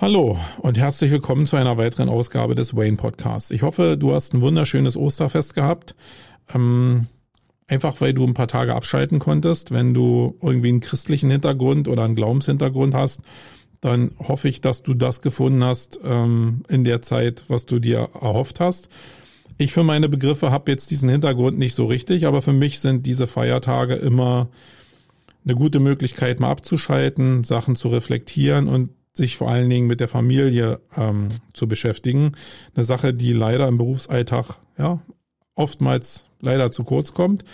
Hallo und herzlich willkommen zu einer weiteren Ausgabe des Wayne Podcasts. Ich hoffe, du hast ein wunderschönes Osterfest gehabt. Ähm, einfach weil du ein paar Tage abschalten konntest. Wenn du irgendwie einen christlichen Hintergrund oder einen Glaubenshintergrund hast, dann hoffe ich, dass du das gefunden hast ähm, in der Zeit, was du dir erhofft hast. Ich für meine Begriffe habe jetzt diesen Hintergrund nicht so richtig, aber für mich sind diese Feiertage immer eine gute Möglichkeit, mal abzuschalten, Sachen zu reflektieren und sich vor allen Dingen mit der Familie ähm, zu beschäftigen. Eine Sache, die leider im Berufsalltag ja oftmals leider zu kurz kommt,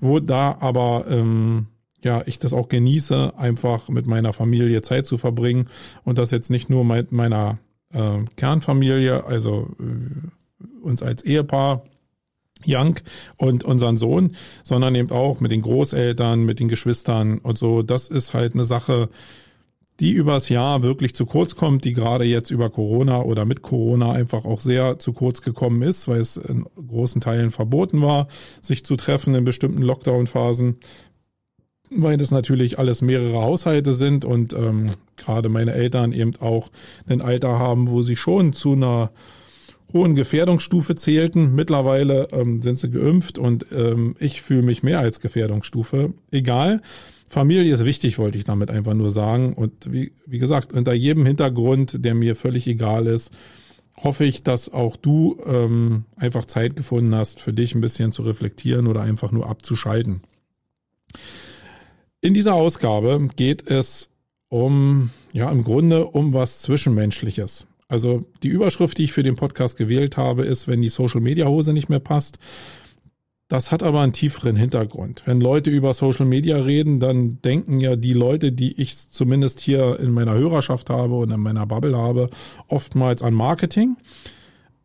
wo da aber ähm, ja ich das auch genieße, einfach mit meiner Familie Zeit zu verbringen und das jetzt nicht nur mit meiner äh, Kernfamilie, also äh, uns als Ehepaar Young und unseren Sohn, sondern eben auch mit den Großeltern, mit den Geschwistern und so. Das ist halt eine Sache, die übers Jahr wirklich zu kurz kommt, die gerade jetzt über Corona oder mit Corona einfach auch sehr zu kurz gekommen ist, weil es in großen Teilen verboten war, sich zu treffen in bestimmten Lockdown-Phasen, weil das natürlich alles mehrere Haushalte sind und ähm, gerade meine Eltern eben auch ein Alter haben, wo sie schon zu einer hohen Gefährdungsstufe zählten. Mittlerweile ähm, sind sie geimpft und ähm, ich fühle mich mehr als Gefährdungsstufe. Egal. Familie ist wichtig, wollte ich damit einfach nur sagen. Und wie, wie gesagt, unter jedem Hintergrund, der mir völlig egal ist, hoffe ich, dass auch du ähm, einfach Zeit gefunden hast, für dich ein bisschen zu reflektieren oder einfach nur abzuschalten. In dieser Ausgabe geht es um, ja, im Grunde um was Zwischenmenschliches. Also die Überschrift, die ich für den Podcast gewählt habe, ist, wenn die Social Media Hose nicht mehr passt. Das hat aber einen tieferen Hintergrund. Wenn Leute über Social Media reden, dann denken ja die Leute, die ich zumindest hier in meiner Hörerschaft habe und in meiner Bubble habe, oftmals an Marketing.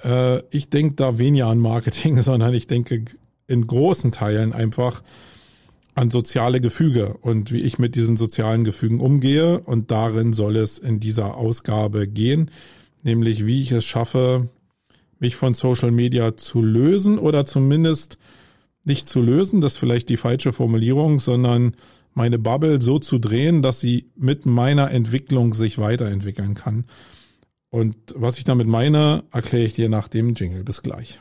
Äh, ich denke da weniger an Marketing, sondern ich denke in großen Teilen einfach an soziale Gefüge und wie ich mit diesen sozialen Gefügen umgehe. Und darin soll es in dieser Ausgabe gehen, nämlich wie ich es schaffe, mich von Social Media zu lösen oder zumindest nicht zu lösen, das ist vielleicht die falsche Formulierung, sondern meine Bubble so zu drehen, dass sie mit meiner Entwicklung sich weiterentwickeln kann. Und was ich damit meine, erkläre ich dir nach dem Jingle. Bis gleich.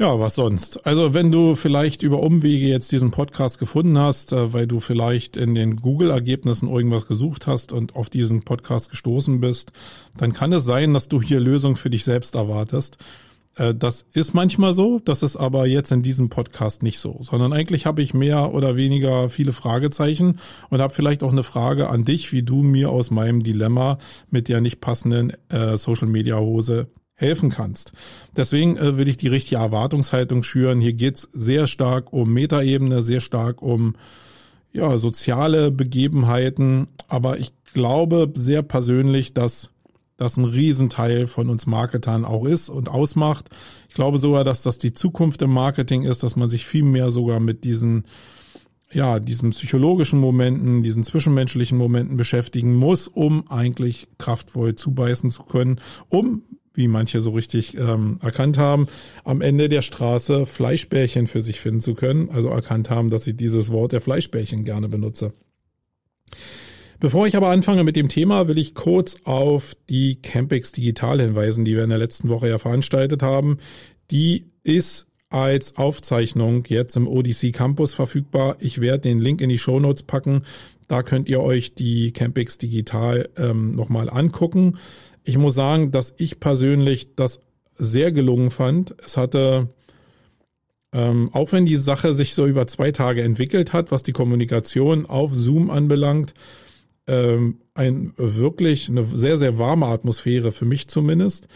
Ja, was sonst? Also wenn du vielleicht über Umwege jetzt diesen Podcast gefunden hast, äh, weil du vielleicht in den Google-Ergebnissen irgendwas gesucht hast und auf diesen Podcast gestoßen bist, dann kann es sein, dass du hier Lösungen für dich selbst erwartest. Äh, das ist manchmal so, das ist aber jetzt in diesem Podcast nicht so, sondern eigentlich habe ich mehr oder weniger viele Fragezeichen und habe vielleicht auch eine Frage an dich, wie du mir aus meinem Dilemma mit der nicht passenden äh, Social-Media-Hose helfen kannst. Deswegen äh, will ich die richtige Erwartungshaltung schüren. Hier geht's sehr stark um Metaebene, sehr stark um ja, soziale Begebenheiten. Aber ich glaube sehr persönlich, dass das ein Riesenteil von uns Marketern auch ist und ausmacht. Ich glaube sogar, dass das die Zukunft im Marketing ist, dass man sich viel mehr sogar mit diesen ja, diesen psychologischen Momenten, diesen zwischenmenschlichen Momenten beschäftigen muss, um eigentlich kraftvoll zubeißen zu können, um wie manche so richtig ähm, erkannt haben, am Ende der Straße Fleischbärchen für sich finden zu können. Also erkannt haben, dass ich dieses Wort der Fleischbärchen gerne benutze. Bevor ich aber anfange mit dem Thema, will ich kurz auf die Campix Digital hinweisen, die wir in der letzten Woche ja veranstaltet haben. Die ist als Aufzeichnung jetzt im ODC Campus verfügbar. Ich werde den Link in die Show Notes packen. Da könnt ihr euch die Campix Digital ähm, nochmal angucken. Ich muss sagen, dass ich persönlich das sehr gelungen fand. Es hatte, ähm, auch wenn die Sache sich so über zwei Tage entwickelt hat, was die Kommunikation auf Zoom anbelangt, ähm, ein wirklich eine sehr, sehr warme Atmosphäre für mich zumindest.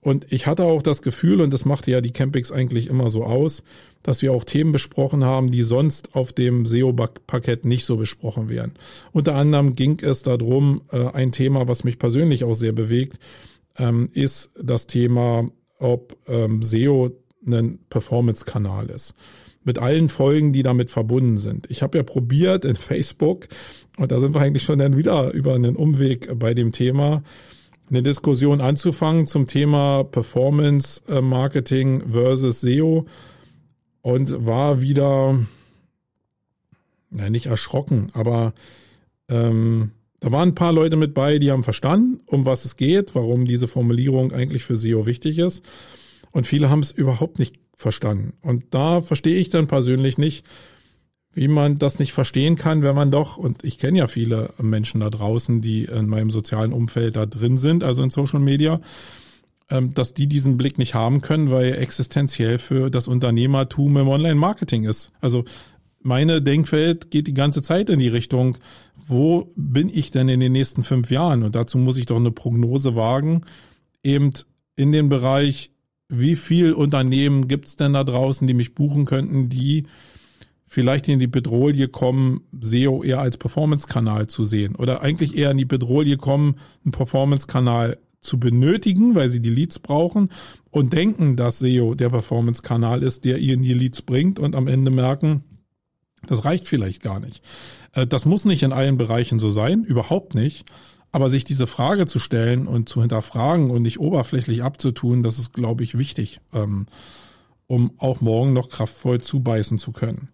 Und ich hatte auch das Gefühl, und das machte ja die Campings eigentlich immer so aus, dass wir auch Themen besprochen haben, die sonst auf dem SEO-Parkett nicht so besprochen werden. Unter anderem ging es darum, äh, ein Thema, was mich persönlich auch sehr bewegt, ähm, ist das Thema, ob ähm, SEO ein Performance-Kanal ist. Mit allen Folgen, die damit verbunden sind. Ich habe ja probiert in Facebook, und da sind wir eigentlich schon dann wieder über einen Umweg bei dem Thema, eine Diskussion anzufangen zum Thema Performance äh, Marketing versus SEO und war wieder, na, nicht erschrocken, aber ähm, da waren ein paar Leute mit bei, die haben verstanden, um was es geht, warum diese Formulierung eigentlich für SEO wichtig ist. Und viele haben es überhaupt nicht verstanden. Und da verstehe ich dann persönlich nicht, wie man das nicht verstehen kann, wenn man doch, und ich kenne ja viele Menschen da draußen, die in meinem sozialen Umfeld da drin sind, also in Social Media, ähm, dass die diesen Blick nicht haben können, weil existenziell für das Unternehmertum im Online-Marketing ist. Also meine Denkwelt geht die ganze Zeit in die Richtung, wo bin ich denn in den nächsten fünf Jahren? Und dazu muss ich doch eine Prognose wagen, eben in den Bereich, wie viel Unternehmen gibt es denn da draußen, die mich buchen könnten, die vielleicht in die Bedrohung kommen, SEO eher als Performance-Kanal zu sehen oder eigentlich eher in die Bedrohung kommen, einen Performance-Kanal zu benötigen, weil sie die Leads brauchen und denken, dass SEO der Performance-Kanal ist, der ihnen die Leads bringt und am Ende merken, das reicht vielleicht gar nicht. Äh, das muss nicht in allen Bereichen so sein, überhaupt nicht. Aber sich diese Frage zu stellen und zu hinterfragen und nicht oberflächlich abzutun, das ist, glaube ich, wichtig. Um auch morgen noch kraftvoll zubeißen zu können.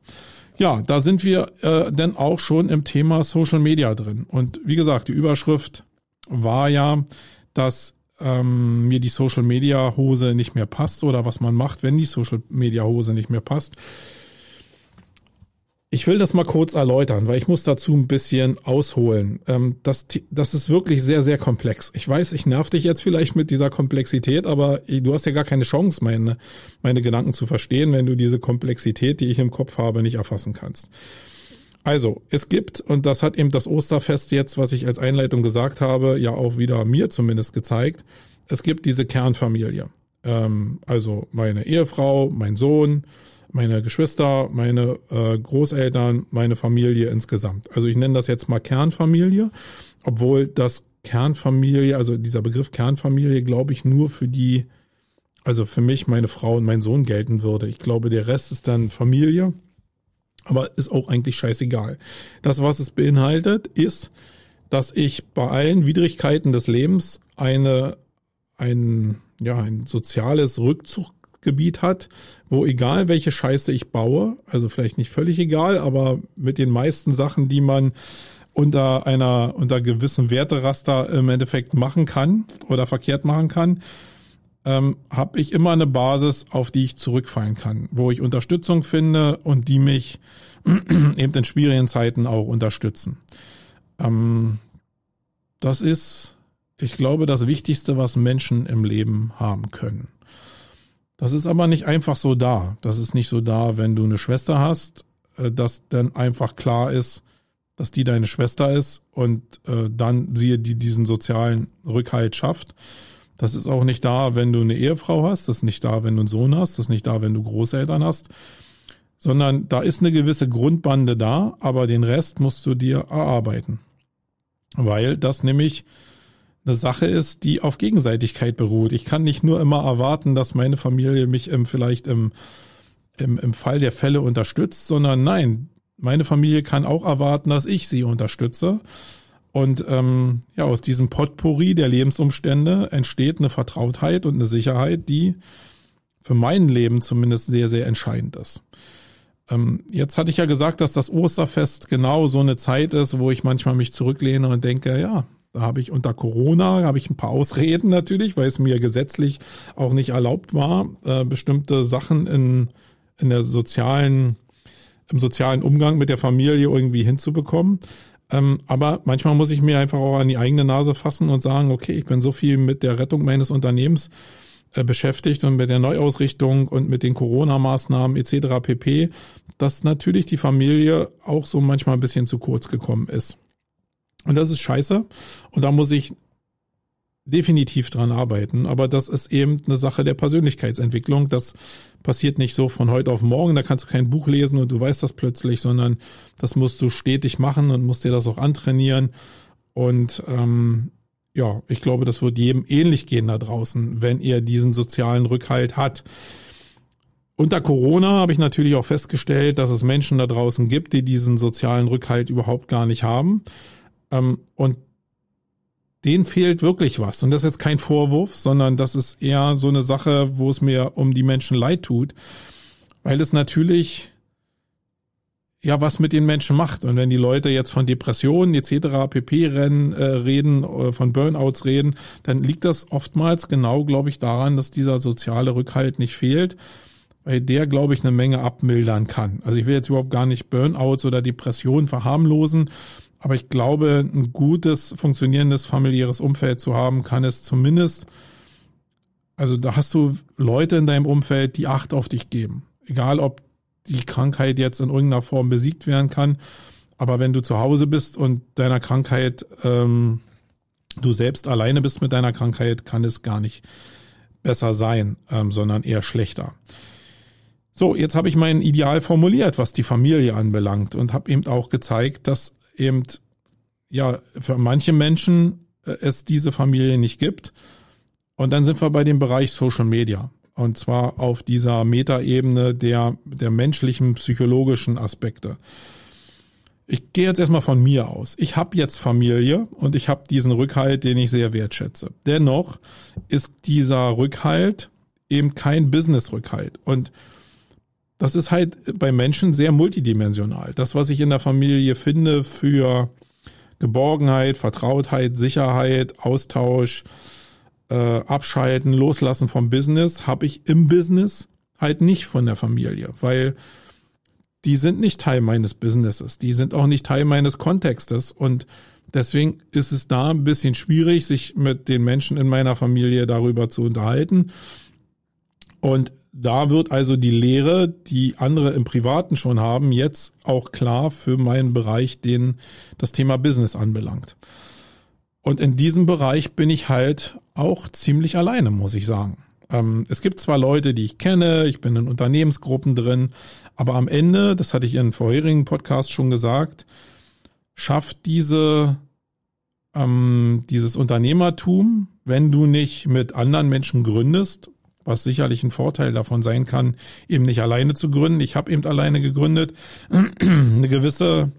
Ja, da sind wir äh, denn auch schon im Thema Social Media drin. Und wie gesagt, die Überschrift war ja, dass ähm, mir die Social Media Hose nicht mehr passt oder was man macht, wenn die Social Media Hose nicht mehr passt. Ich will das mal kurz erläutern, weil ich muss dazu ein bisschen ausholen. Ähm, das, das ist wirklich sehr, sehr komplex. Ich weiß, ich nerv dich jetzt vielleicht mit dieser Komplexität, aber du hast ja gar keine Chance, meine, meine Gedanken zu verstehen, wenn du diese Komplexität, die ich im Kopf habe, nicht erfassen kannst. Also, es gibt, und das hat eben das Osterfest jetzt, was ich als Einleitung gesagt habe, ja auch wieder mir zumindest gezeigt, es gibt diese Kernfamilie. Ähm, also meine Ehefrau, mein Sohn, meine Geschwister, meine äh, Großeltern, meine Familie insgesamt. Also ich nenne das jetzt mal Kernfamilie, obwohl das Kernfamilie, also dieser Begriff Kernfamilie, glaube ich, nur für die, also für mich, meine Frau und mein Sohn gelten würde. Ich glaube, der Rest ist dann Familie, aber ist auch eigentlich scheißegal. Das, was es beinhaltet, ist, dass ich bei allen Widrigkeiten des Lebens eine, ein, ja, ein soziales Rückzug Gebiet hat, wo egal welche Scheiße ich baue, also vielleicht nicht völlig egal, aber mit den meisten Sachen, die man unter einer, unter gewissem Werteraster im Endeffekt machen kann oder verkehrt machen kann, ähm, habe ich immer eine Basis, auf die ich zurückfallen kann, wo ich Unterstützung finde und die mich eben in schwierigen Zeiten auch unterstützen. Ähm, das ist, ich glaube, das Wichtigste, was Menschen im Leben haben können. Das ist aber nicht einfach so da. Das ist nicht so da, wenn du eine Schwester hast, äh, dass dann einfach klar ist, dass die deine Schwester ist und äh, dann sie die diesen sozialen Rückhalt schafft. Das ist auch nicht da, wenn du eine Ehefrau hast, das ist nicht da, wenn du einen Sohn hast, das ist nicht da, wenn du Großeltern hast, sondern da ist eine gewisse Grundbande da, aber den Rest musst du dir erarbeiten. Weil das nämlich eine Sache ist, die auf Gegenseitigkeit beruht. Ich kann nicht nur immer erwarten, dass meine Familie mich im, vielleicht im, im, im Fall der Fälle unterstützt, sondern nein, meine Familie kann auch erwarten, dass ich sie unterstütze. Und ähm, ja, aus diesem Potpourri der Lebensumstände entsteht eine Vertrautheit und eine Sicherheit, die für mein Leben zumindest sehr, sehr entscheidend ist. Ähm, jetzt hatte ich ja gesagt, dass das Osterfest genau so eine Zeit ist, wo ich manchmal mich zurücklehne und denke, ja, da habe ich unter Corona habe ich ein paar Ausreden natürlich, weil es mir gesetzlich auch nicht erlaubt war, äh, bestimmte Sachen in, in der sozialen, im sozialen Umgang mit der Familie irgendwie hinzubekommen. Ähm, aber manchmal muss ich mir einfach auch an die eigene Nase fassen und sagen, okay, ich bin so viel mit der Rettung meines Unternehmens äh, beschäftigt und mit der Neuausrichtung und mit den Corona-Maßnahmen etc. pp, dass natürlich die Familie auch so manchmal ein bisschen zu kurz gekommen ist. Und das ist scheiße. Und da muss ich definitiv dran arbeiten, aber das ist eben eine Sache der Persönlichkeitsentwicklung. Das passiert nicht so von heute auf morgen, da kannst du kein Buch lesen und du weißt das plötzlich, sondern das musst du stetig machen und musst dir das auch antrainieren. Und ähm, ja, ich glaube, das wird jedem ähnlich gehen da draußen, wenn er diesen sozialen Rückhalt hat. Unter Corona habe ich natürlich auch festgestellt, dass es Menschen da draußen gibt, die diesen sozialen Rückhalt überhaupt gar nicht haben. Ähm, und denen fehlt wirklich was. Und das ist jetzt kein Vorwurf, sondern das ist eher so eine Sache, wo es mir um die Menschen leid tut, weil es natürlich ja was mit den Menschen macht. Und wenn die Leute jetzt von Depressionen etc., PP-Rennen äh, reden, äh, von Burnouts reden, dann liegt das oftmals genau, glaube ich, daran, dass dieser soziale Rückhalt nicht fehlt, weil der, glaube ich, eine Menge abmildern kann. Also ich will jetzt überhaupt gar nicht Burnouts oder Depressionen verharmlosen, aber ich glaube, ein gutes, funktionierendes familiäres Umfeld zu haben, kann es zumindest, also da hast du Leute in deinem Umfeld, die Acht auf dich geben. Egal, ob die Krankheit jetzt in irgendeiner Form besiegt werden kann. Aber wenn du zu Hause bist und deiner Krankheit, ähm, du selbst alleine bist mit deiner Krankheit, kann es gar nicht besser sein, ähm, sondern eher schlechter. So, jetzt habe ich mein Ideal formuliert, was die Familie anbelangt und habe eben auch gezeigt, dass eben ja für manche Menschen äh, es diese Familie nicht gibt. Und dann sind wir bei dem Bereich Social Media. Und zwar auf dieser Metaebene der, der menschlichen, psychologischen Aspekte. Ich gehe jetzt erstmal von mir aus. Ich habe jetzt Familie und ich habe diesen Rückhalt, den ich sehr wertschätze. Dennoch ist dieser Rückhalt eben kein Business-Rückhalt. Und das ist halt bei Menschen sehr multidimensional. Das, was ich in der Familie finde für Geborgenheit, Vertrautheit, Sicherheit, Austausch, äh, Abschalten, Loslassen vom Business, habe ich im Business halt nicht von der Familie, weil die sind nicht Teil meines Businesses, die sind auch nicht Teil meines Kontextes und deswegen ist es da ein bisschen schwierig, sich mit den Menschen in meiner Familie darüber zu unterhalten. Und da wird also die Lehre, die andere im Privaten schon haben, jetzt auch klar für meinen Bereich, den das Thema Business anbelangt. Und in diesem Bereich bin ich halt auch ziemlich alleine, muss ich sagen. Ähm, es gibt zwar Leute, die ich kenne, ich bin in Unternehmensgruppen drin, aber am Ende, das hatte ich in vorherigen Podcasts schon gesagt, schafft diese ähm, dieses Unternehmertum, wenn du nicht mit anderen Menschen gründest was sicherlich ein Vorteil davon sein kann, eben nicht alleine zu gründen. Ich habe eben alleine gegründet. eine gewisse,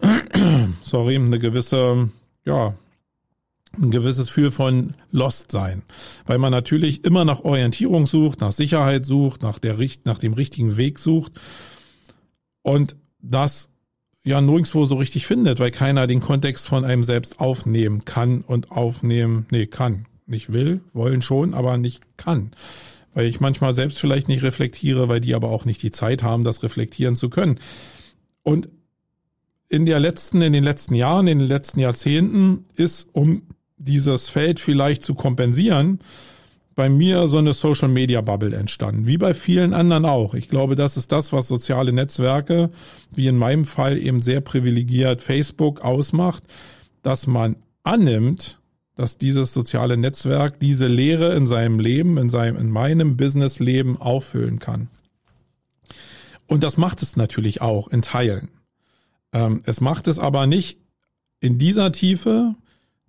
sorry, eine gewisse, ja, ein gewisses Gefühl von Lost sein, weil man natürlich immer nach Orientierung sucht, nach Sicherheit sucht, nach der nach dem richtigen Weg sucht und das ja nirgendwo so richtig findet, weil keiner den Kontext von einem selbst aufnehmen kann und aufnehmen, nee, kann, nicht will, wollen schon, aber nicht kann. Weil ich manchmal selbst vielleicht nicht reflektiere, weil die aber auch nicht die Zeit haben, das reflektieren zu können. Und in der letzten, in den letzten Jahren, in den letzten Jahrzehnten ist, um dieses Feld vielleicht zu kompensieren, bei mir so eine Social Media Bubble entstanden, wie bei vielen anderen auch. Ich glaube, das ist das, was soziale Netzwerke, wie in meinem Fall eben sehr privilegiert Facebook ausmacht, dass man annimmt, dass dieses soziale Netzwerk diese Lehre in seinem Leben, in seinem, in meinem Businessleben auffüllen kann. Und das macht es natürlich auch in Teilen. Ähm, es macht es aber nicht in dieser Tiefe,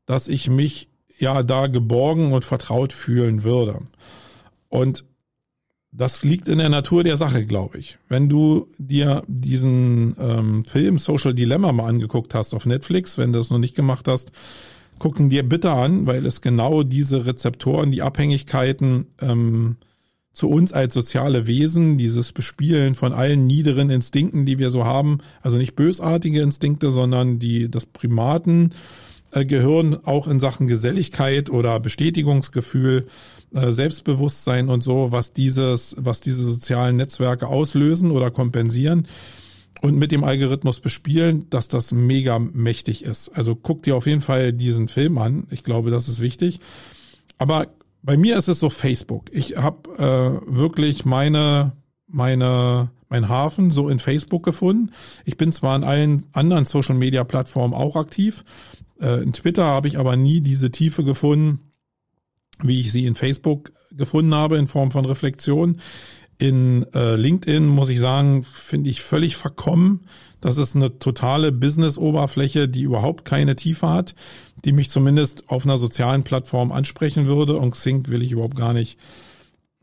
dass ich mich ja da geborgen und vertraut fühlen würde. Und das liegt in der Natur der Sache, glaube ich. Wenn du dir diesen ähm, Film Social Dilemma mal angeguckt hast auf Netflix, wenn du das noch nicht gemacht hast, gucken dir bitte an, weil es genau diese Rezeptoren, die Abhängigkeiten ähm, zu uns als soziale Wesen, dieses Bespielen von allen niederen Instinkten, die wir so haben, also nicht bösartige Instinkte, sondern die das Primaten äh, gehören auch in Sachen Geselligkeit oder Bestätigungsgefühl, äh, Selbstbewusstsein und so, was dieses, was diese sozialen Netzwerke auslösen oder kompensieren und mit dem Algorithmus bespielen, dass das mega mächtig ist. Also guck dir auf jeden Fall diesen Film an. Ich glaube, das ist wichtig. Aber bei mir ist es so Facebook. Ich habe äh, wirklich meine meine mein Hafen so in Facebook gefunden. Ich bin zwar in allen anderen Social Media Plattformen auch aktiv, Äh, in Twitter habe ich aber nie diese Tiefe gefunden, wie ich sie in Facebook gefunden habe in Form von Reflexion. In äh, LinkedIn muss ich sagen, finde ich völlig verkommen. Das ist eine totale Business-Oberfläche, die überhaupt keine Tiefe hat, die mich zumindest auf einer sozialen Plattform ansprechen würde. Und Xing will ich überhaupt gar nicht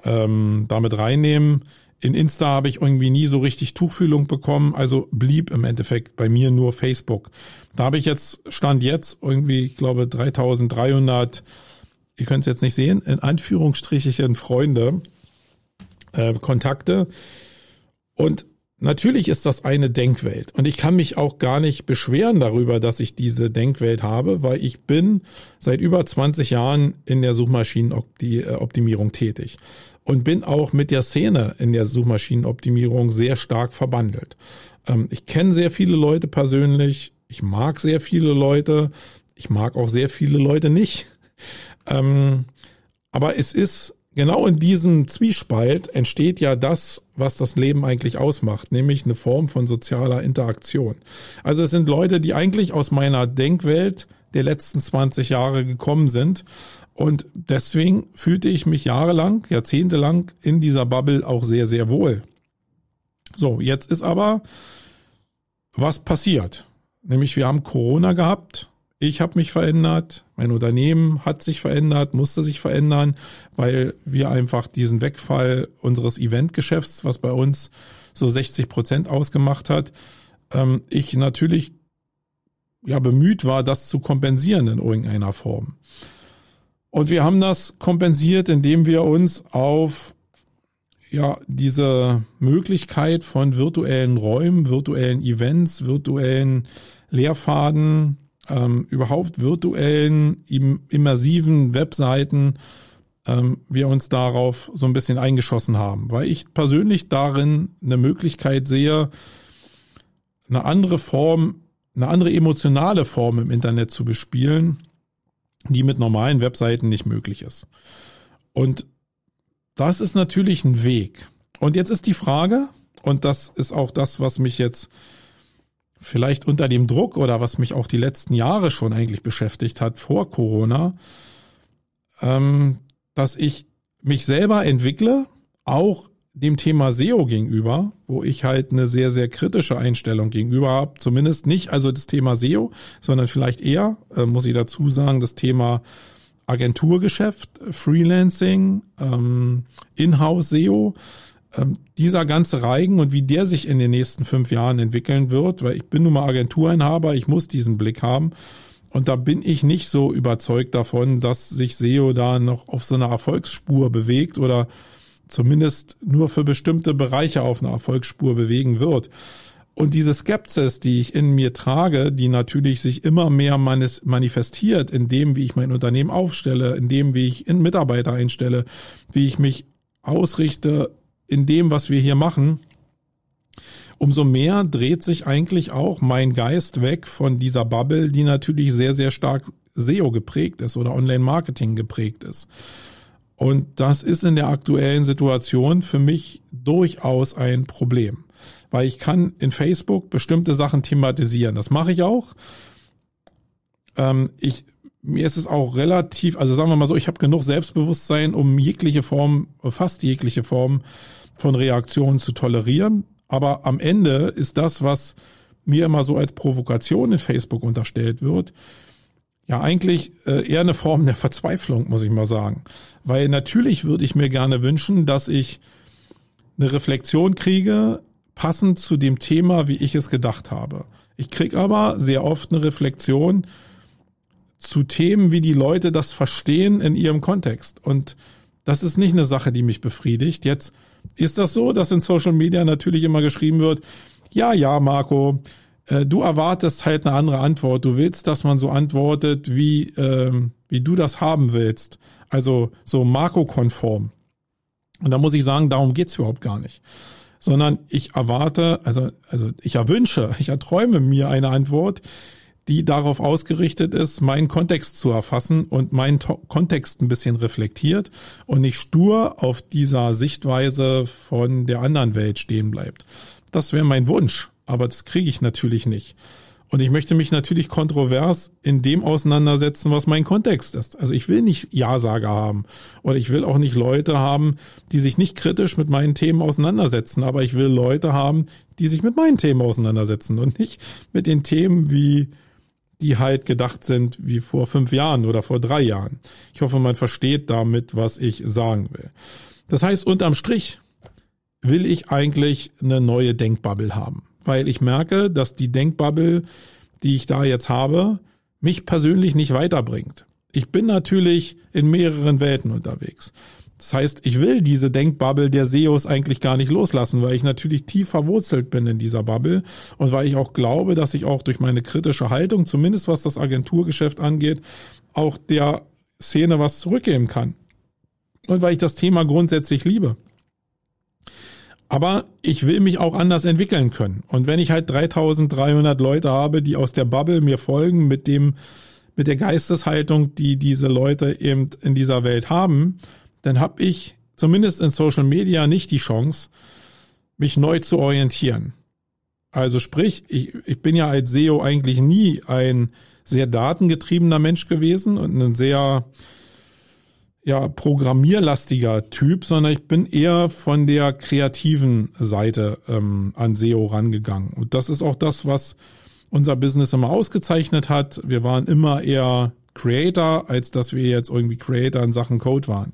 ähm, damit reinnehmen. In Insta habe ich irgendwie nie so richtig Tuchfühlung bekommen, also blieb im Endeffekt bei mir nur Facebook. Da habe ich jetzt, stand jetzt irgendwie, ich glaube, 3300, ihr könnt es jetzt nicht sehen, in Anführungsstrichen Freunde, äh, Kontakte. Und natürlich ist das eine Denkwelt. Und ich kann mich auch gar nicht beschweren darüber, dass ich diese Denkwelt habe, weil ich bin seit über 20 Jahren in der Suchmaschinenoptimierung tätig und bin auch mit der Szene in der Suchmaschinenoptimierung sehr stark verbandelt. Ähm, ich kenne sehr viele Leute persönlich, ich mag sehr viele Leute, ich mag auch sehr viele Leute nicht. Ähm, aber es ist genau in diesem Zwiespalt entsteht ja das, was das Leben eigentlich ausmacht, nämlich eine Form von sozialer Interaktion. Also es sind Leute, die eigentlich aus meiner Denkwelt der letzten 20 Jahre gekommen sind. Und deswegen fühlte ich mich jahrelang, jahrzehntelang in dieser Bubble auch sehr, sehr wohl. So, jetzt ist aber was passiert. Nämlich wir haben Corona gehabt. Ich habe mich verändert, mein Unternehmen hat sich verändert, musste sich verändern, weil wir einfach diesen Wegfall unseres Eventgeschäfts, was bei uns so 60 Prozent ausgemacht hat, ähm, ich natürlich ja bemüht war, das zu kompensieren in irgendeiner Form. Und wir haben das kompensiert, indem wir uns auf ja diese Möglichkeit von virtuellen Räumen, virtuellen Events, virtuellen Lehrfaden, ähm, überhaupt virtuellen, immersiven Webseiten, ähm, wir uns darauf so ein bisschen eingeschossen haben, weil ich persönlich darin eine Möglichkeit sehe, eine andere Form eine andere emotionale Form im Internet zu bespielen, die mit normalen Webseiten nicht möglich ist. Und das ist natürlich ein Weg. Und jetzt ist die Frage, und das ist auch das, was mich jetzt vielleicht unter dem Druck oder was mich auch die letzten Jahre schon eigentlich beschäftigt hat vor Corona, ähm, dass ich mich selber entwickle, auch dem Thema SEO gegenüber, wo ich halt eine sehr, sehr kritische Einstellung gegenüber habe. Zumindest nicht also das Thema SEO, sondern vielleicht eher, äh, muss ich dazu sagen, das Thema Agenturgeschäft, Freelancing, ähm, Inhouse-SEO, dieser ganze Reigen und wie der sich in den nächsten fünf Jahren entwickeln wird, weil ich bin nun mal Agenturinhaber, ich muss diesen Blick haben. Und da bin ich nicht so überzeugt davon, dass sich SEO da noch auf so einer Erfolgsspur bewegt oder zumindest nur für bestimmte Bereiche auf einer Erfolgsspur bewegen wird. Und diese Skepsis, die ich in mir trage, die natürlich sich immer mehr manifestiert in dem, wie ich mein Unternehmen aufstelle, in dem, wie ich in Mitarbeiter einstelle, wie ich mich ausrichte in dem, was wir hier machen, umso mehr dreht sich eigentlich auch mein Geist weg von dieser Bubble, die natürlich sehr, sehr stark SEO geprägt ist oder Online-Marketing geprägt ist. Und das ist in der aktuellen Situation für mich durchaus ein Problem, weil ich kann in Facebook bestimmte Sachen thematisieren. Das mache ich auch. Ähm, ich mir ist es auch relativ, also sagen wir mal so, ich habe genug Selbstbewusstsein, um jegliche Form, fast jegliche Form von Reaktionen zu tolerieren. Aber am Ende ist das, was mir immer so als Provokation in Facebook unterstellt wird, ja eigentlich äh, eher eine Form der Verzweiflung, muss ich mal sagen. Weil natürlich würde ich mir gerne wünschen, dass ich eine Reflexion kriege, passend zu dem Thema, wie ich es gedacht habe. Ich krieg aber sehr oft eine Reflexion zu Themen, wie die Leute das verstehen in ihrem Kontext. Und das ist nicht eine Sache, die mich befriedigt. Jetzt ist das so, dass in Social Media natürlich immer geschrieben wird, ja, ja, Marco, äh, du erwartest halt eine andere Antwort. Du willst, dass man so antwortet, wie, ähm, wie du das haben willst. Also so Marco-konform. Und da muss ich sagen, darum geht's überhaupt gar nicht. Sondern ich erwarte, also, also ich erwünsche, ich erträume mir eine Antwort, die darauf ausgerichtet ist, meinen Kontext zu erfassen und meinen to Kontext ein bisschen reflektiert und nicht stur auf dieser Sichtweise von der anderen Welt stehen bleibt. Das wäre mein Wunsch aber das kriege ich natürlich nicht. Und ich möchte mich natürlich kontrovers in dem auseinandersetzen, was mein Kontext ist. Also ich will nicht Ja-Sager haben oder ich will auch nicht Leute haben, die sich nicht kritisch mit meinen Themen auseinandersetzen, aber ich will Leute haben, die sich mit meinen Themen auseinandersetzen und nicht mit den Themen, wie die halt gedacht sind wie vor fünf Jahren oder vor drei Jahren. Ich hoffe, man versteht damit, was ich sagen will. Das heißt, unterm Strich will ich eigentlich eine neue Denkbubble haben weil ich merke, dass die Denkbubble, die ich da jetzt habe, mich persönlich nicht weiterbringt. Ich bin natürlich in mehreren Welten unterwegs. Das heißt, ich will diese Denkbubble der SEOs eigentlich gar nicht loslassen, weil ich natürlich tief verwurzelt bin in dieser Bubble und weil ich auch glaube, dass ich auch durch meine kritische Haltung, zumindest was das Agenturgeschäft angeht, auch der Szene was zurückgeben kann. Und weil ich das Thema grundsätzlich liebe. Aber ich will mich auch anders entwickeln können. Und wenn ich halt 3300 Leute habe, die aus der Bubble mir folgen mit dem, mit der Geisteshaltung, die diese Leute eben in dieser Welt haben, dann habe ich zumindest in Social Media nicht die Chance, mich neu zu orientieren. Also sprich, ich, ich bin ja als SEO eigentlich nie ein sehr datengetriebener Mensch gewesen und ein sehr ja, programmierlastiger Typ, sondern ich bin eher von der kreativen Seite ähm, an SEO rangegangen. Und das ist auch das, was unser Business immer ausgezeichnet hat. Wir waren immer eher Creator, als dass wir jetzt irgendwie Creator in Sachen Code waren.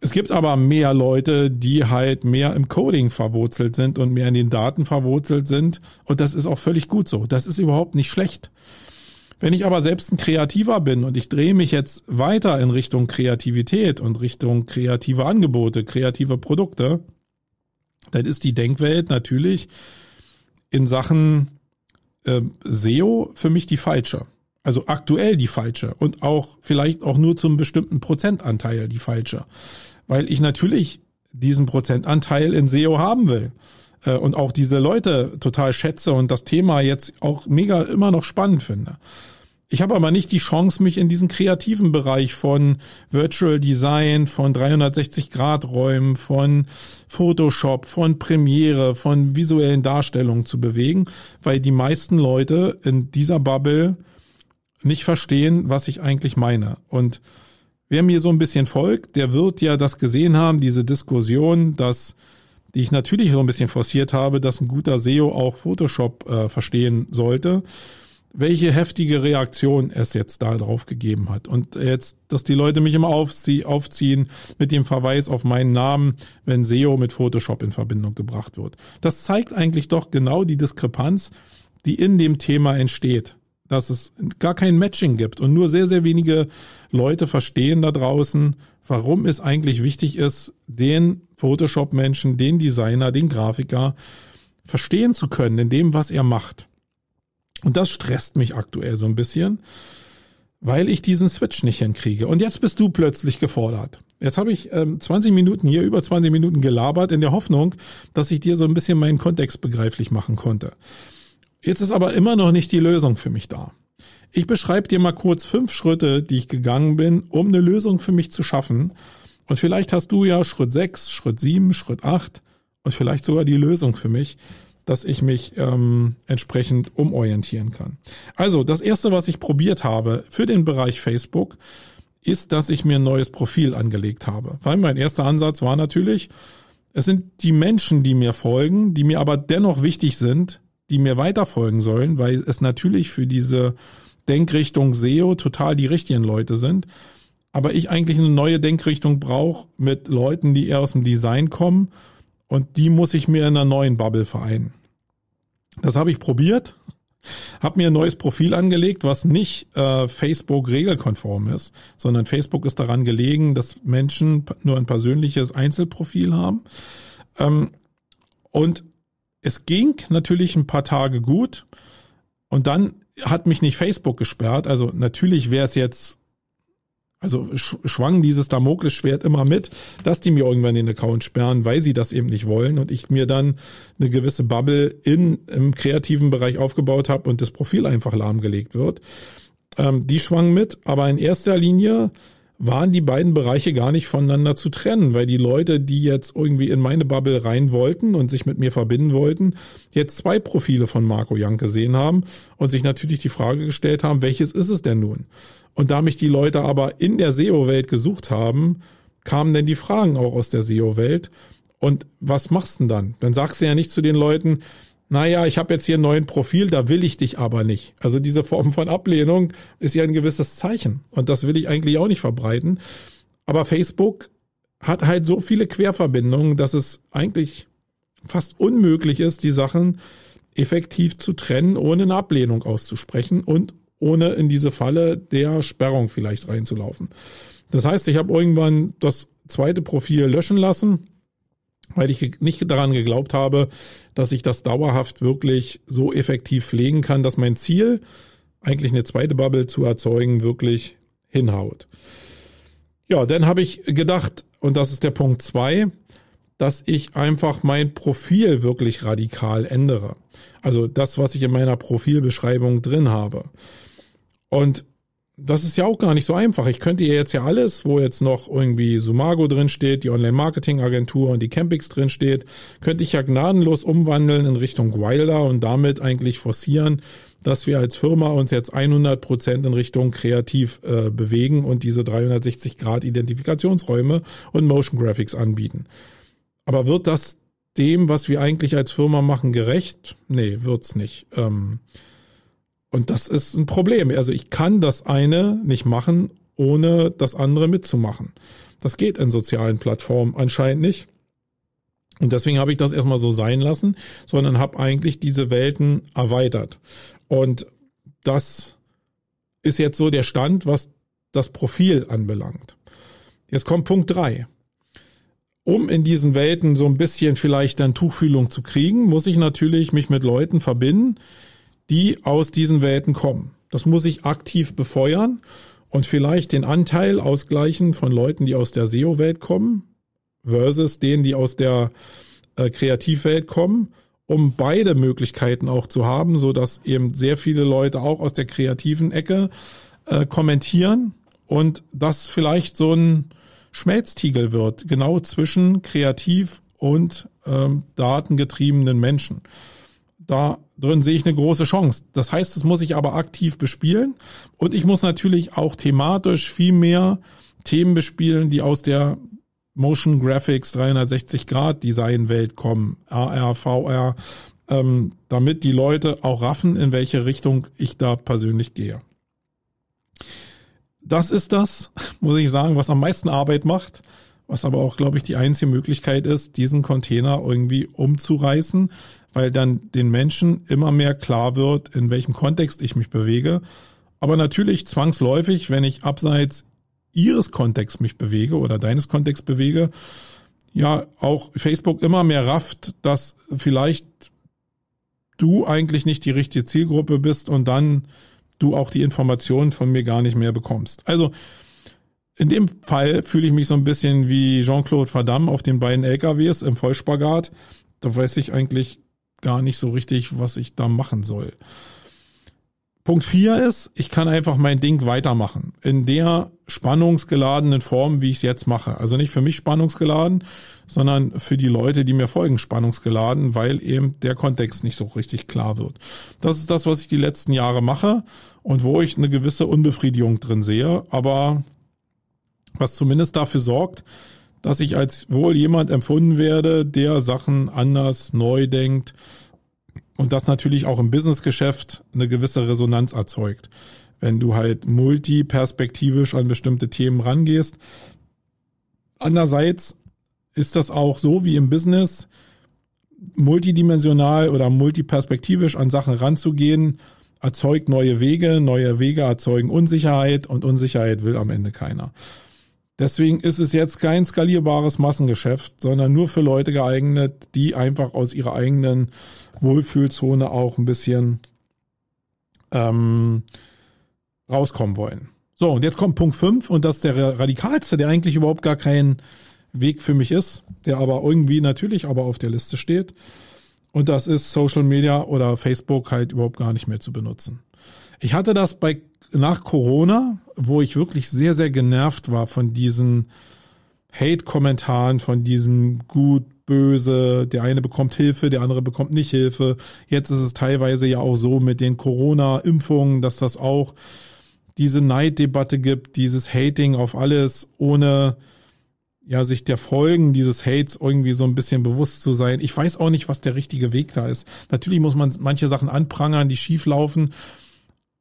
Es gibt aber mehr Leute, die halt mehr im Coding verwurzelt sind und mehr in den Daten verwurzelt sind. Und das ist auch völlig gut so. Das ist überhaupt nicht schlecht. Wenn ich aber selbst ein Kreativer bin und ich drehe mich jetzt weiter in Richtung Kreativität und Richtung kreative Angebote, kreative Produkte, dann ist die Denkwelt natürlich in Sachen äh, SEO für mich die falsche. Also aktuell die falsche und auch vielleicht auch nur zum bestimmten Prozentanteil die falsche. Weil ich natürlich diesen Prozentanteil in SEO haben will äh, und auch diese Leute total schätze und das Thema jetzt auch mega immer noch spannend finde. Ich habe aber nicht die Chance, mich in diesen kreativen Bereich von Virtual Design, von 360-Grad-Räumen, von Photoshop, von Premiere, von visuellen Darstellungen zu bewegen, weil die meisten Leute in dieser Bubble nicht verstehen, was ich eigentlich meine. Und wer mir so ein bisschen folgt, der wird ja das gesehen haben, diese Diskussion, dass die ich natürlich so ein bisschen forciert habe, dass ein guter SEO auch Photoshop äh, verstehen sollte welche heftige Reaktion es jetzt da drauf gegeben hat. Und jetzt, dass die Leute mich immer aufziehen mit dem Verweis auf meinen Namen, wenn SEO mit Photoshop in Verbindung gebracht wird. Das zeigt eigentlich doch genau die Diskrepanz, die in dem Thema entsteht. Dass es gar kein Matching gibt und nur sehr, sehr wenige Leute verstehen da draußen, warum es eigentlich wichtig ist, den Photoshop-Menschen, den Designer, den Grafiker verstehen zu können in dem, was er macht. Und das stresst mich aktuell so ein bisschen, weil ich diesen Switch nicht hinkriege. Und jetzt bist du plötzlich gefordert. Jetzt habe ich ähm, 20 Minuten hier, über 20 Minuten gelabert, in der Hoffnung, dass ich dir so ein bisschen meinen Kontext begreiflich machen konnte. Jetzt ist aber immer noch nicht die Lösung für mich da. Ich beschreibe dir mal kurz fünf Schritte, die ich gegangen bin, um eine Lösung für mich zu schaffen. Und vielleicht hast du ja Schritt sechs, Schritt sieben, Schritt acht und vielleicht sogar die Lösung für mich, dass ich mich ähm, entsprechend umorientieren kann. Also das erste, was ich probiert habe für den Bereich Facebook, ist, dass ich mir ein neues Profil angelegt habe. Weil mein erster Ansatz war natürlich, es sind die Menschen, die mir folgen, die mir aber dennoch wichtig sind, die mir weiterfolgen sollen, weil es natürlich für diese Denkrichtung SEO total die richtigen Leute sind. Aber ich eigentlich eine neue Denkrichtung brauche mit Leuten, die eher aus dem Design kommen und die muss ich mir in einer neuen Bubble vereinen. Das habe ich probiert, habe mir ein neues Profil angelegt, was nicht äh, Facebook regelkonform ist, sondern Facebook ist daran gelegen, dass Menschen nur ein persönliches Einzelprofil haben. Ähm, und es ging natürlich ein paar Tage gut und dann hat mich nicht Facebook gesperrt. Also natürlich wäre es jetzt also schwang dieses Damoklesschwert immer mit, dass die mir irgendwann den Account sperren, weil sie das eben nicht wollen und ich mir dann eine gewisse Bubble in, im kreativen Bereich aufgebaut habe und das Profil einfach lahmgelegt wird. Ähm, die schwang mit, aber in erster Linie waren die beiden Bereiche gar nicht voneinander zu trennen, weil die Leute, die jetzt irgendwie in meine Bubble rein wollten und sich mit mir verbinden wollten, jetzt zwei Profile von Marco Young gesehen haben und sich natürlich die Frage gestellt haben, welches ist es denn nun? Und da mich die Leute aber in der SEO-Welt gesucht haben, kamen denn die Fragen auch aus der SEO-Welt. Und was machst du denn dann? Dann sagst du ja nicht zu den Leuten, naja, ich habe jetzt hier ein neues Profil, da will ich dich aber nicht. Also diese Form von Ablehnung ist ja ein gewisses Zeichen. Und das will ich eigentlich auch nicht verbreiten. Aber Facebook hat halt so viele Querverbindungen, dass es eigentlich fast unmöglich ist, die Sachen effektiv zu trennen, ohne eine Ablehnung auszusprechen und ohne in diese Falle der Sperrung vielleicht reinzulaufen. Das heißt, ich habe irgendwann das zweite Profil löschen lassen weil ich nicht daran geglaubt habe, dass ich das dauerhaft wirklich so effektiv pflegen kann, dass mein Ziel, eigentlich eine zweite Bubble zu erzeugen, wirklich hinhaut. Ja, dann habe ich gedacht, und das ist der Punkt zwei, dass ich einfach mein Profil wirklich radikal ändere. Also das, was ich in meiner Profilbeschreibung drin habe. Und das ist ja auch gar nicht so einfach. Ich könnte ja jetzt ja alles, wo jetzt noch irgendwie Sumago drin steht, die Online-Marketing-Agentur und die Campix drin steht, könnte ich ja gnadenlos umwandeln in Richtung Wilder und damit eigentlich forcieren, dass wir als Firma uns jetzt 100 Prozent in Richtung kreativ äh, bewegen und diese 360 Grad Identifikationsräume und Motion Graphics anbieten. Aber wird das dem, was wir eigentlich als Firma machen, gerecht? Nee, wird's nicht. Ähm, und das ist ein Problem. Also ich kann das eine nicht machen, ohne das andere mitzumachen. Das geht in sozialen Plattformen anscheinend nicht. Und deswegen habe ich das erstmal so sein lassen, sondern habe eigentlich diese Welten erweitert. Und das ist jetzt so der Stand, was das Profil anbelangt. Jetzt kommt Punkt drei. Um in diesen Welten so ein bisschen vielleicht dann Tuchfühlung zu kriegen, muss ich natürlich mich mit Leuten verbinden, die aus diesen Welten kommen. Das muss ich aktiv befeuern und vielleicht den Anteil ausgleichen von Leuten, die aus der SEO-Welt kommen versus denen, die aus der äh, Kreativwelt kommen, um beide Möglichkeiten auch zu haben, so dass eben sehr viele Leute auch aus der kreativen Ecke äh, kommentieren und das vielleicht so ein Schmelztiegel wird, genau zwischen kreativ und ähm, datengetriebenen Menschen da drin sehe ich eine große Chance. Das heißt, das muss ich aber aktiv bespielen und ich muss natürlich auch thematisch viel mehr Themen bespielen, die aus der Motion Graphics 360 Grad Design Welt kommen, AR, VR, ähm, damit die Leute auch raffen, in welche Richtung ich da persönlich gehe. Das ist das, muss ich sagen, was am meisten Arbeit macht, was aber auch, glaube ich, die einzige Möglichkeit ist, diesen Container irgendwie umzureißen, weil dann den Menschen immer mehr klar wird, in welchem Kontext ich mich bewege. Aber natürlich zwangsläufig, wenn ich abseits ihres Kontexts mich bewege oder deines Kontexts bewege, ja, auch Facebook immer mehr rafft, dass vielleicht du eigentlich nicht die richtige Zielgruppe bist und dann du auch die Informationen von mir gar nicht mehr bekommst. Also in dem Fall fühle ich mich so ein bisschen wie Jean-Claude Van Damme auf den beiden LKWs im Vollspagat. Da weiß ich eigentlich gar nicht so richtig, was ich da machen soll. Punkt vier ist, ich kann einfach mein Ding weitermachen. In der spannungsgeladenen Form, wie ich es jetzt mache. Also nicht für mich spannungsgeladen, sondern für die Leute, die mir folgen, spannungsgeladen, weil eben der Kontext nicht so richtig klar wird. Das ist das, was ich die letzten Jahre mache und wo ich eine gewisse Unbefriedigung drin sehe, aber was zumindest dafür sorgt, dass ich als wohl jemand empfunden werde, der Sachen anders, neu denkt und das natürlich auch im Businessgeschäft eine gewisse Resonanz erzeugt. Wenn du halt multiperspektivisch an bestimmte Themen rangehst. Andererseits ist das auch so wie im Business, multidimensional oder multiperspektivisch an Sachen ranzugehen, erzeugt neue Wege, neue Wege erzeugen Unsicherheit und Unsicherheit will am Ende keiner. Deswegen ist es jetzt kein skalierbares Massengeschäft, sondern nur für Leute geeignet, die einfach aus ihrer eigenen Wohlfühlzone auch ein bisschen ähm, rauskommen wollen. So, und jetzt kommt Punkt 5 und das ist der radikalste, der eigentlich überhaupt gar kein Weg für mich ist, der aber irgendwie natürlich aber auf der Liste steht. Und das ist Social Media oder Facebook halt überhaupt gar nicht mehr zu benutzen. Ich hatte das bei nach Corona, wo ich wirklich sehr, sehr genervt war von diesen Hate-Kommentaren, von diesem gut, böse, der eine bekommt Hilfe, der andere bekommt nicht Hilfe. Jetzt ist es teilweise ja auch so mit den Corona-Impfungen, dass das auch diese Neiddebatte gibt, dieses Hating auf alles, ohne ja sich der Folgen dieses Hates irgendwie so ein bisschen bewusst zu sein. Ich weiß auch nicht, was der richtige Weg da ist. Natürlich muss man manche Sachen anprangern, die schief laufen.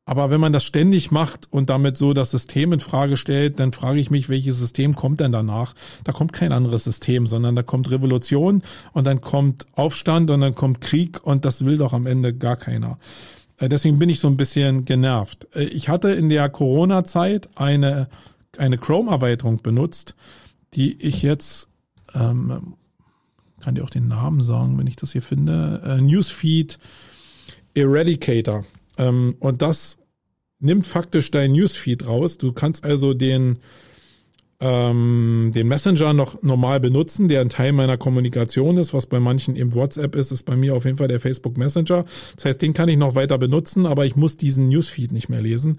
Aber wenn man das ständig macht und damit so das System in Frage stellt, dann frage ich mich, welches System kommt denn danach? Da kommt kein anderes System, sondern da kommt Revolution und dann kommt Aufstand und dann kommt Krieg und das will doch am Ende gar keiner. Äh, deswegen bin ich so ein bisschen genervt. Äh, ich hatte in der Corona-Zeit eine, eine Chrome-Erweiterung benutzt, die ich jetzt, ähm, kann dir auch den Namen sagen, wenn ich das hier finde, äh, Newsfeed Eradicator. Ähm, und das nimmt faktisch dein Newsfeed raus. Du kannst also den, ähm, den Messenger noch normal benutzen, der ein Teil meiner Kommunikation ist, was bei manchen eben WhatsApp ist, ist bei mir auf jeden Fall der Facebook Messenger. Das heißt, den kann ich noch weiter benutzen, aber ich muss diesen Newsfeed nicht mehr lesen.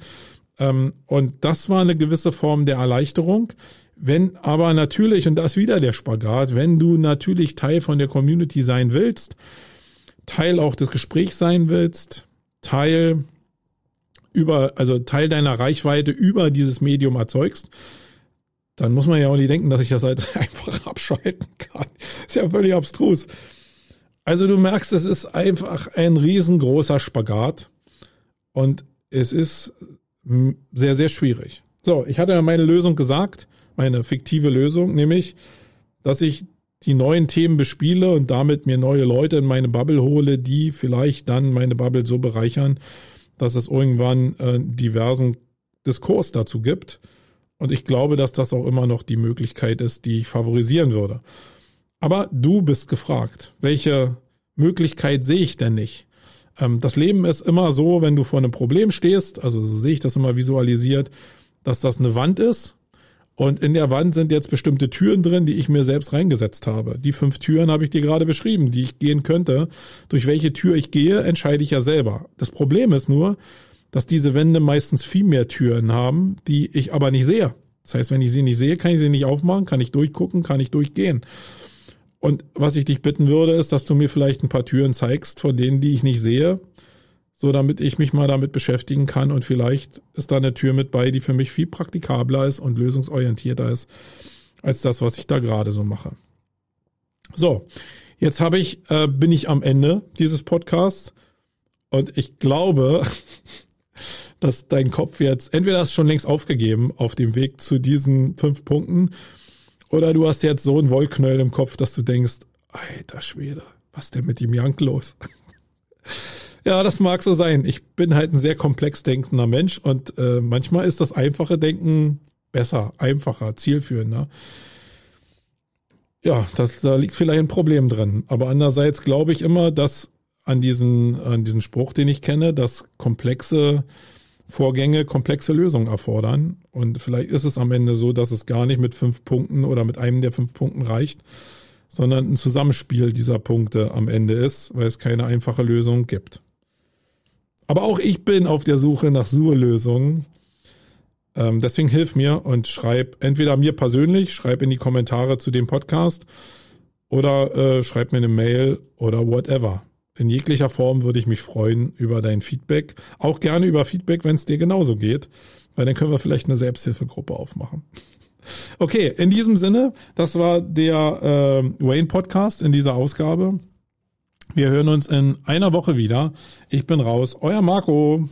Ähm, und das war eine gewisse Form der Erleichterung. Wenn aber natürlich, und da ist wieder der Spagat, wenn du natürlich Teil von der Community sein willst, Teil auch des Gesprächs sein willst, Teil über, also Teil deiner Reichweite über dieses Medium erzeugst, dann muss man ja auch nicht denken, dass ich das halt einfach abschalten kann. Ist ja völlig abstrus. Also du merkst, es ist einfach ein riesengroßer Spagat und es ist sehr, sehr schwierig. So, ich hatte ja meine Lösung gesagt, meine fiktive Lösung, nämlich, dass ich die neuen Themen bespiele und damit mir neue Leute in meine Bubble hole, die vielleicht dann meine Bubble so bereichern, dass es irgendwann äh, diversen Diskurs dazu gibt. Und ich glaube, dass das auch immer noch die Möglichkeit ist, die ich favorisieren würde. Aber du bist gefragt. Welche Möglichkeit sehe ich denn nicht? Ähm, das Leben ist immer so, wenn du vor einem Problem stehst, also so sehe ich das immer visualisiert, dass das eine Wand ist und in der Wand sind jetzt bestimmte Türen drin, die ich mir selbst reingesetzt habe. Die fünf Türen habe ich dir gerade beschrieben, die ich gehen könnte. Durch welche Tür ich gehe, entscheide ich ja selber. Das Problem ist nur, dass diese Wände meistens viel mehr Türen haben, die ich aber nicht sehe. Das heißt, wenn ich sie nicht sehe, kann ich sie nicht aufmachen, kann ich durchgucken, kann ich durchgehen. Und was ich dich bitten würde, ist, dass du mir vielleicht ein paar Türen zeigst, von denen, die ich nicht sehe, so damit ich mich mal damit beschäftigen kann und vielleicht ist da eine Tür mit bei, die für mich viel praktikabler ist und lösungsorientierter ist als das, was ich da gerade so mache. So, jetzt habe ich, äh, bin ich am Ende dieses Podcasts und ich glaube, dass dein Kopf jetzt entweder hast schon längst aufgegeben auf dem Weg zu diesen fünf Punkten oder du hast jetzt so einen Wollknöll im Kopf, dass du denkst, alter Schwede, was ist denn mit dem Jank los? Ja, das mag so sein. Ich bin halt ein sehr komplex denkender Mensch und äh, manchmal ist das einfache Denken besser, einfacher, zielführender. Ja, das, da liegt vielleicht ein Problem drin. Aber andererseits glaube ich immer, dass an diesen, an diesen Spruch, den ich kenne, dass komplexe Vorgänge komplexe Lösungen erfordern. Und vielleicht ist es am Ende so, dass es gar nicht mit fünf Punkten oder mit einem der fünf Punkten reicht, sondern ein Zusammenspiel dieser Punkte am Ende ist, weil es keine einfache Lösung gibt. Aber auch ich bin auf der Suche nach Sur-Lösungen. Ähm, deswegen hilf mir und schreib entweder mir persönlich, schreib in die Kommentare zu dem Podcast oder äh, schreib mir eine Mail oder whatever. In jeglicher Form würde ich mich freuen über dein Feedback. Auch gerne über Feedback, wenn es dir genauso geht, weil dann können wir vielleicht eine Selbsthilfegruppe aufmachen. Okay, in diesem Sinne, das war der äh, Wayne Podcast in dieser Ausgabe. Wir hören uns in einer Woche wieder. Ich bin raus. Euer Marco.